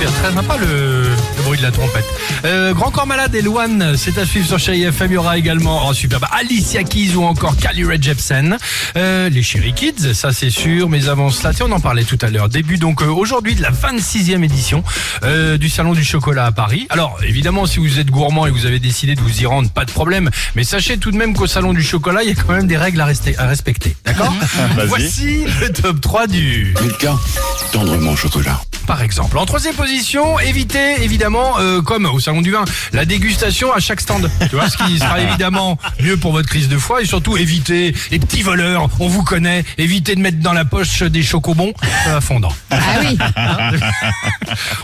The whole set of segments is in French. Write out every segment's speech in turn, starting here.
super, très sympa le, le bruit de la trompette. Euh, Grand Corps Malade et Loane, c'est à suivre sur Chérie FM. Il y aura également, oh super, bah, Alicia Keys ou encore Carly Rae Jepsen. Euh, les Chéri Kids, ça c'est sûr, mais avant cela, tiens, on en parlait tout à l'heure. Début donc euh, aujourd'hui de la 26e édition euh, du Salon du Chocolat à Paris. Alors évidemment, si vous êtes gourmand et vous avez décidé de vous y rendre, pas de problème. Mais sachez tout de même qu'au Salon du Chocolat, il y a quand même des règles à, rester- à respecter. D'accord. Voici le top 3 du Milka, tendrement au chocolat. Par exemple. En troisième position, évitez évidemment, euh, comme au salon du vin, la dégustation à chaque stand. Tu vois, ce qui sera évidemment mieux pour votre crise de foie et surtout évitez les petits voleurs. On vous connaît. Évitez de mettre dans la poche des chocobons euh, fondants. Ah oui,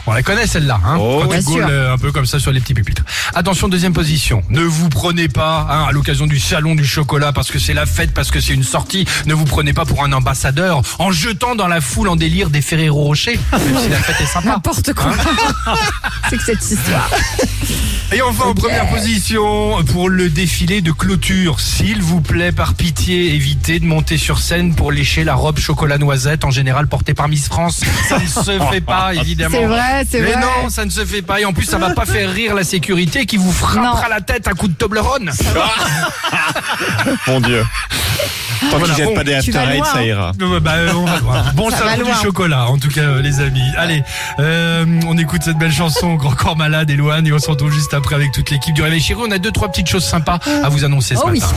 On la connaît celle-là, hein, Oh, quand tu gaules euh, un peu comme ça sur les petits pupitres. Attention, deuxième position. Ne vous prenez pas hein, à l'occasion du salon du chocolat parce que c'est la fête, parce que c'est une sortie. Ne vous prenez pas pour un ambassadeur en jetant dans la foule en délire des Ferrero Rocher, même si la fête est sympa. n'importe quoi. C'est que cette histoire. Et enfin, en première position, pour le défilé de clôture, s'il vous plaît, par pitié, évitez de monter sur scène pour lécher la robe chocolat noisette, en général portée par Miss France. Ça ne se fait pas, évidemment. C'est vrai, c'est Mais vrai. non, ça ne se fait pas. Et en plus, ça va pas faire rire la sécurité qui vous frappera Non. la tête à coup de Toblerone. Mon Dieu. Tant Voilà, qu'ils jettent bon, pas des after eight, ça hein. ira. Bah, euh, on va voir. Bon Ça va du chocolat, en tout cas, euh, les amis. Allez, euh, on écoute cette belle chanson, Grand Corps Malade, Eloane, et on se retrouve juste après avec toute l'équipe du Réveil Chéri. On a deux, trois petites choses sympas à vous annoncer ce Oh oui. matin.